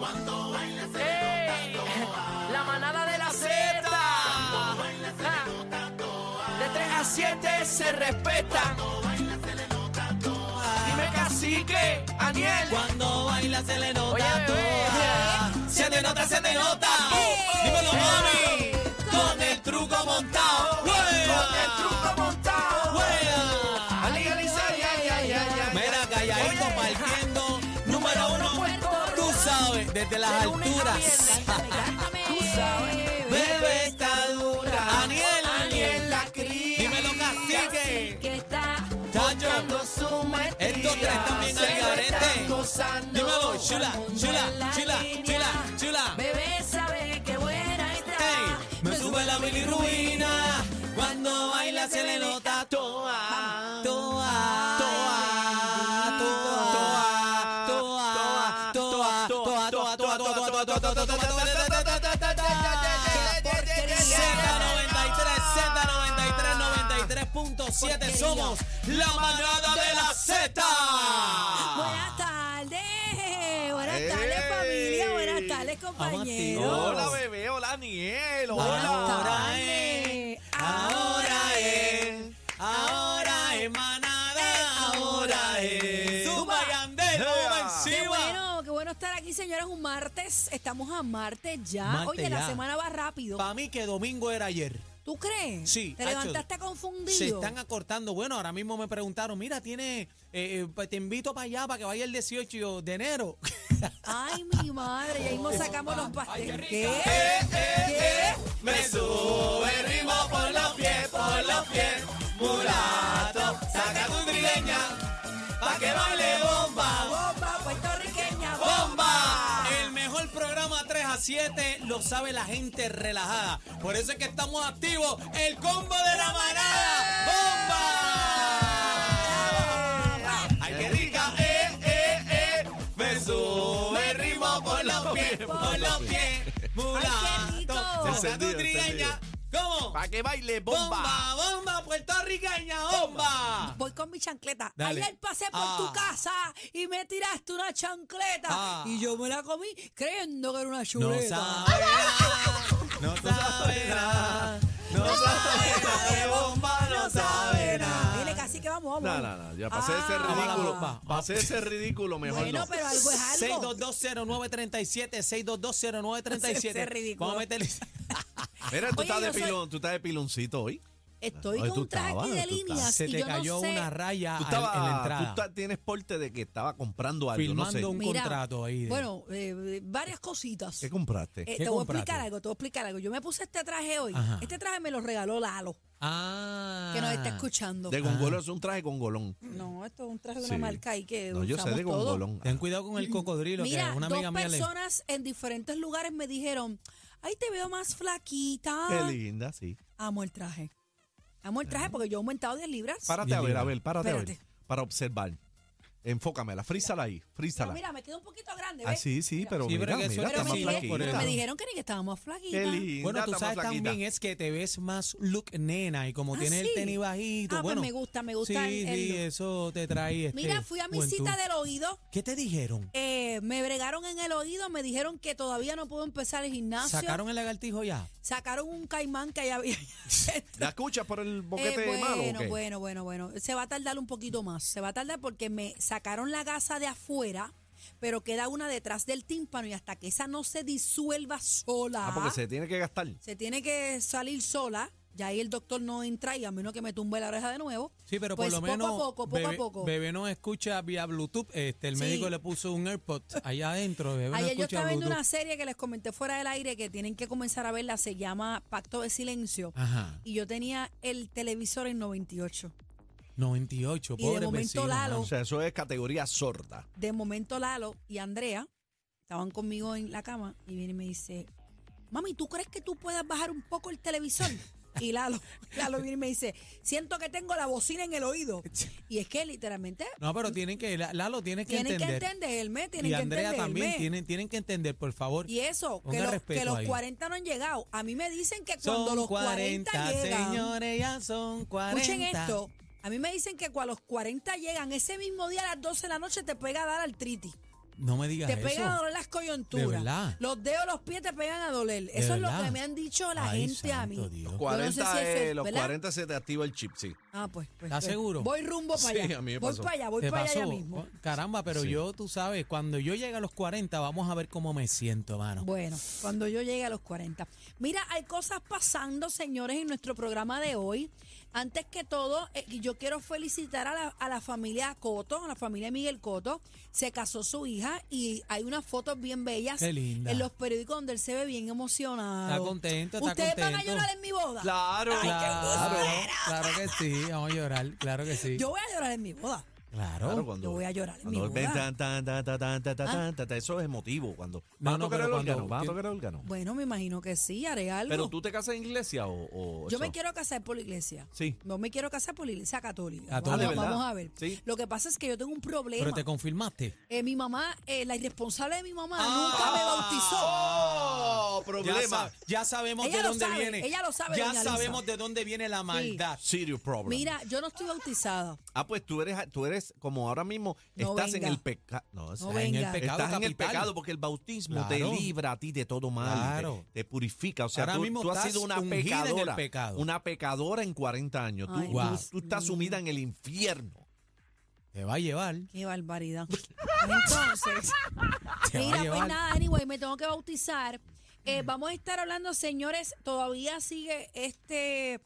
Cuando. La manada de la Z. Ah. De 3 a 7 se respetan. Cuando baila se le nota. Dime cacique, Aniel. Cuando baila se le nota Oye, toda. Bebé. Se denota, se denota. Desde las De alturas. viernes. Tú sabes. Bebé está dura. Aniel. Aniel la cría. Dímelo, cacique. que está su maestría. Estos tres también al garete. Dímelo, chula, chula, chula, chula, chula. Bebé sabe que buena está. Me sube la bilirruina. Cuando baila se le Z93, Z93, 93.7 somos la manada de la Z. Buenas tardes. Buenas tardes, familia. Buenas tardes, compañeros. Hola, bebé. Hola. Buenas Hola. Aquí, señores. Un martes. Estamos a martes ya. Martes Oye, la semana va rápido. Para mí que domingo era ayer. ¿Tú crees? Sí, ¿Te hacho, levantaste confundido? Se están acortando. Bueno, ahora mismo me preguntaron, mira, tiene, eh, eh, te invito para allá para que vaya el 18 de enero. Ay, mi madre. Ya mismo sacamos los pasteles. ¿Qué? Eh, ¿Qué? Me sube el ritmo por los pies, por los pies. Mulato, 7 lo sabe la gente relajada. Por eso es que estamos activos. El combo de la manada. ¡Bomba! ¡Ay, qué rica! ¡Eh, eh, eh! Me sube el ritmo por los pies, por los pies. Ay, qué rico. Mulato, Para que baile bomba. ¡Bomba, bomba, puertorriqueña, bomba! Voy con mi chancleta. Dale. Ayer pasé por Ah. tu casa y me tiraste una chancleta. Ah. Y yo me la comí creyendo que era una No chuleta. saberá, no saberá, no saberá de bomba, no saberá. Dile casi que vamos, vamos. No, no, no. Ya pasé ese Ah. ridículo. Va, va. Pasé ese ridículo mejor Bueno, no. pero algo es algo. 6220937, 6220937. Ese es ridículo. Vamos a meterle. Mira, tú Oye, estás de yo soy- pilón, tú estás de piloncito hoy. Estoy Oye, con tú un traje estabas, aquí de tú estabas. líneas Se y te yo cayó no sé. una raya Tú, al- en la tú entrada. estás- tienes porte de que estaba comprando algo, no sé. Filmando un Mira, contrato ahí. de- Bueno, eh, varias cositas. ¿Qué compraste? Eh, ¿Qué te voy a compraste? explicar algo, te voy a explicar algo. Yo me puse este traje hoy. Ajá. Este traje me lo regaló Lalo, Ah. que nos está escuchando. de gongolón, es un traje con golón. No, esto es un traje de Sí. una marca ahí que No, yo sé usamos de gongolón. Ten cuidado con el cocodrilo, Mira, que una dos amiga mía le. personas en diferentes lugares me dijeron, ay, te veo más flaquita. Qué linda, sí. Amo el traje. Amo el traje porque yo he aumentado 10 libras. Párate Bien a ver, linda. a ver, párate a ver. Espérate. Para observar. Enfócamela, frízala ahí, Pero frízala. mira, me queda un poquito grande, Ah, ¿ves? sí, sí, pero Sí, pero mira, que eso mira, está me, más dijeron, por flaquita. eso. me dijeron que ni que flaquita. Qué linda, Bueno, tú está sabes flaquita. también es que te ves más look nena y como Ah, tienes sí. el tenis bajito. Ah, pues bueno, me gusta, me gusta Sí, el- el sí, look. eso te trae. Este, Mira, fui a mi juventud. cita del oído. ¿Qué te dijeron? eh, me bregaron en el oído, me dijeron que todavía no puedo empezar el gimnasio. ¿Sacaron el lagartijo ya? Sacaron un caimán que ya había. ¿La escuchas por el boquete Eh, bueno, malo o qué? bueno, bueno, bueno. Se va a tardar un poquito más. Se va a tardar porque me sacaron la gasa de afuera, pero queda una detrás del tímpano y hasta que esa no se disuelva sola. Ah, porque se tiene que gastar. se tiene que salir sola. Ya ahí el doctor no entra y a menos que me tumbe la oreja de nuevo. Sí, pero Pues por lo poco a menos poco, poco a bebé, poco. bebé no escucha vía Bluetooth. Este, el Sí. médico le puso un AirPod allá adentro. Bebé no Ayer yo estaba viendo una serie que les comenté fuera del aire que tienen que comenzar a verla, se llama Pacto de Silencio. Ajá. Y yo tenía el televisor en 98. 98, Y de pobre momento vecino, Lalo-. O sea, eso es categoría sorda. De momento Lalo y Andrea estaban conmigo en la cama y viene y me dice, mami, ¿tú crees que tú puedas bajar un poco el televisor? Y Lalo, Lalo viene y me dice, siento que tengo la bocina en el oído. Y es que literalmente No, pero tienen que, La- Lalo tiene que tienen entender. que entenderme, tienen y que Andrea entenderme. también tienen, tienen que entender, por favor. Y eso, Ponga que, los- respeto que los ahí. 40 no han llegado. A mí me dicen que cuando los 40, 40, llegan, señores, ya son 40. escuchen esto, a mí me dicen que cuando los 40 llegan, ese mismo día a las 12 de la noche te pega a dar artritis. No me digas Te eso. pegan a doler las coyunturas. ¿De verdad? Los dedos, los pies te pegan a doler. Eso es lo que me han dicho la Ay, gente a mí. Dios. Yo no sé 40, si es, eh, los ¿verdad? 40 se te activa el chip, sí. Ah, pues. pues, ¿Estás pues, seguro? Voy rumbo para Sí, allá. a mí me voy pasó. para allá, voy ¿Te para allá ya mismo. Oh, Caramba, pero Sí. yo, tú sabes, cuando yo llegue a los 40, vamos a ver cómo me siento, mano. Bueno, cuando yo llegue a los 40. Mira, hay cosas pasando, señores, en nuestro programa de hoy. Antes que todo, eh, yo quiero felicitar a la, a la familia Coto, a la familia Miguel Coto. Se casó su hija y hay unas fotos bien bellas Qué linda. en los periódicos donde él se ve bien emocionado. Está contento, está ¿Ustedes van a llorar en mi boda? Claro, Ay, qué Claro, claro que sí, vamos a llorar, claro que sí. Yo voy a llorar en mi boda. Claro. Claro, cuando, Yo voy a llorar en mi boda. tan, tan, tan, tan, tan, tan, tan, Ah. tan, tan, eso es emotivo. Cuando No, ¿Vas a no, tocar pero el órgano? ¿Vas a tocar el órgano? Bueno, me imagino que sí, haré algo. Pero tú te casas en iglesia o, o Yo eso? me quiero casar por la iglesia. Sí. No me quiero casar por la iglesia católica. Católica. Vamos, Ah, vamos a ver. Sí. Lo que pasa es que yo tengo un problema. Pero te confirmaste. Eh, mi mamá, eh, la irresponsable de mi mamá, Ah. nunca me bautizó. ¡Oh! Ya, Problema. ya sabemos Ella de dónde sabe, viene. ella lo sabe, Ya doña Lisa. sabemos de dónde viene la maldad. Serious problem. Mira, yo no estoy bautizada. Ah, pues tú eres, tú eres como ahora mismo No estás venga. en el pecado. No, No en el pecado estás en el pecado porque el bautismo te libra a ti de todo mal, Claro. te, te purifica. O sea, Ahora tú, mismo tú has estás sido una ungida en el pecadora, pecado. una pecadora en 40 años. Tú, Ay, tú- Wow. tú estás sumida en el infierno. Te va a llevar. Qué barbaridad. Entonces, mira, pues nada, anyway, me tengo que bautizar. Eh, vamos a estar hablando, señores, todavía sigue este,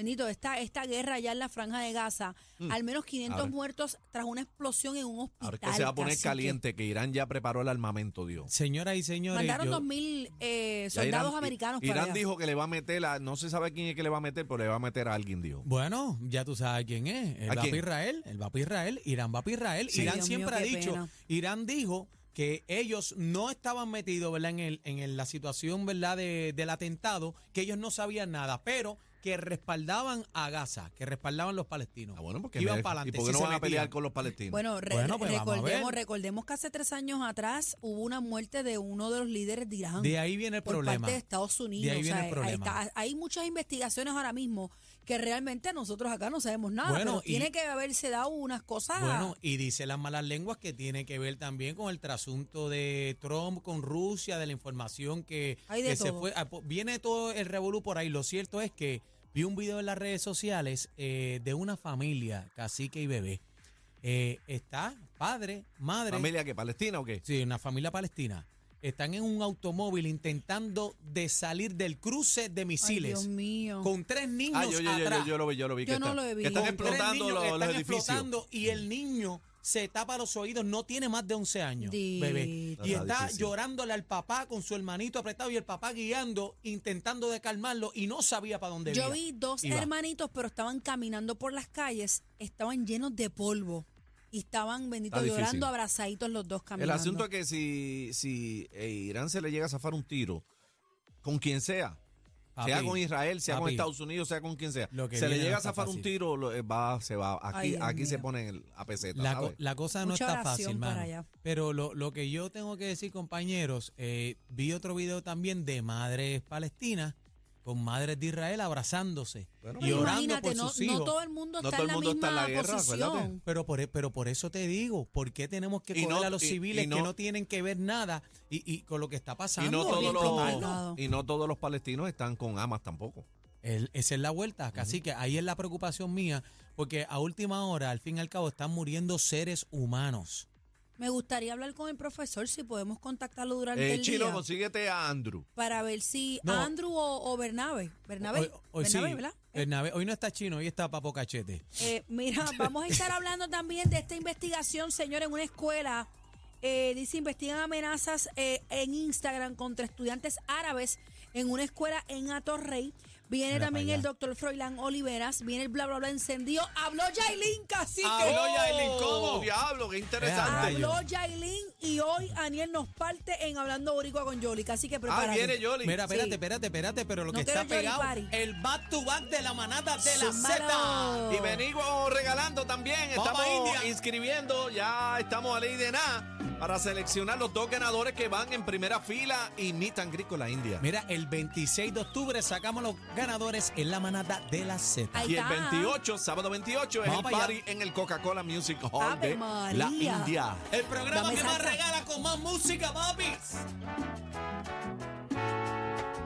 bendito, esta, esta guerra allá en la franja de Gaza. Al menos 500 Mm. Ahora- muertos tras una explosión en un hospital. Ahora es que se va a poner caliente, que Irán ya preparó el armamento, Dios. Señoras y señores, Mandaron yo- 2.000 eh, soldados Irán- americanos para Irán allá. dijo que le va a meter, a, no se sabe quién es que le va a meter, pero le va a meter a alguien, Dios. Bueno, ya tú sabes quién es. ¿A va Israel, él va Israel, Irán va para Israel. Sí. Irán Dios siempre mío, ha dicho, pena. Irán dijo que ellos no estaban metidos ¿verdad? En, el, en el- la situación ¿verdad? De, del atentado, que ellos no sabían nada, pero que respaldaban a Gaza, que respaldaban los palestinos. Ah, bueno, porque Iban para ¿y adelante. por qué sí no van a pelear con los palestinos? Bueno, re- Bueno, pues recordemos, recordemos que hace tres años atrás hubo una muerte de uno de los líderes de Irán. De ahí viene el por problema. parte de Estados Unidos. De ahí O viene sea, el problema. Hay muchas investigaciones ahora mismo que realmente nosotros acá no sabemos nada. Bueno, pero y- tiene que haberse dado unas cosas. Bueno, y dice las malas lenguas que tiene que ver también con el trasunto de Trump con Rusia, de la información que, Hay de que se fue. ah, Viene todo el revolú por ahí. Lo cierto es que vi un video en las redes sociales eh, de una familia, cacique y bebé. Eh, está padre, madre. ¿Familia que palestina o qué? Sí, una familia palestina. Están en un automóvil intentando de salir del cruce de Ay, misiles Dios mío. con tres niños Ah, yo, yo, yo, atrás. yo, yo lo vi, yo lo vi. Yo que no están- lo he Que están visto. Con tres explotando los, que los están edificios. explotando y el niño se tapa los oídos, no tiene más de 11 años, Dito. bebé. Y Está está difícil. llorándole al papá con su hermanito apretado y el papá guiando, intentando de calmarlo y no sabía para dónde Yo iba. vi dos Iba. hermanitos, pero estaban caminando por las calles, estaban llenos de polvo. Y estaban, bendito, Está difícil. llorando abrazaditos los dos El caminando. asunto es que si, si eh, Irán se le llega a zafar un tiro, con quien sea, Papi, sea con Israel, sea con papi, Estados Unidos, sea con quien sea, Lo que se le viene llega no a está zafar un fácil. tiro, lo- eh, va, se va. Aquí, Dios aquí se mío. pone el- a peseta, La, co- ¿sabes? la cosa Mucha no está oración fácil, para mano. allá. Pero lo, lo que yo tengo que decir, compañeros, eh, vi otro video también de madres palestinas con madres de Israel abrazándose Bueno, y Pero orando imagínate, por no, sus no hijos. todo el mundo No está todo en el la mundo misma está en la guerra, posición. acuérdate. Pero por, e- pero por eso te digo, ¿por qué tenemos que Y coger no- a los y- civiles y no- que no tienen que ver nada y, y con lo que está pasando? y no, todos los, y no todos los palestinos están con amas tampoco. El- esa es la vuelta, así que ahí es la preocupación mía, porque a última hora, al fin y al cabo, están muriendo seres humanos. Me gustaría hablar con el profesor si podemos contactarlo durante Eh, el Chino, día consíguete a Andrew. para ver si No. Andrew o, o Bernabe. Bernabe, Hoy, hoy sí, ¿verdad? Bernabe, hoy no está chino, hoy está Papo Cachete. Eh, mira, vamos a estar hablando también de esta investigación, señor, en una escuela. Eh, dice, investigan amenazas eh, en Instagram contra estudiantes árabes en una escuela en Atorrey. Viene Mira también el doctor Froilán Oliveras, viene el bla bla bla encendido. Habló Yailin Cacique. Habló Yailin, Oh, ¿cómo? Diablo, qué interesante. Habló Yailin y hoy Aniel nos parte en Hablando Boricua con Yoli. Así que Ah, prepárate. viene Yoli. Mira, espérate, Sí. espérate, espérate, pero lo No que quiero está pegado, Party. el back to back de la manada de la. Z. Y venimos regalando también. Vamos Estamos India. inscribiendo. Ya estamos a ley de nada. Para seleccionar los dos ganadores que van en primera fila y meet and greet con la India. Mira, el 26 de octubre sacamos los ganadores en la manada de la Z. Ahí Y el está. 28, sábado 28, es Vamos el para party en el Coca-Cola Music Hall Ave de María. la India. El programa Dame que más salsa. regala con más música, papis.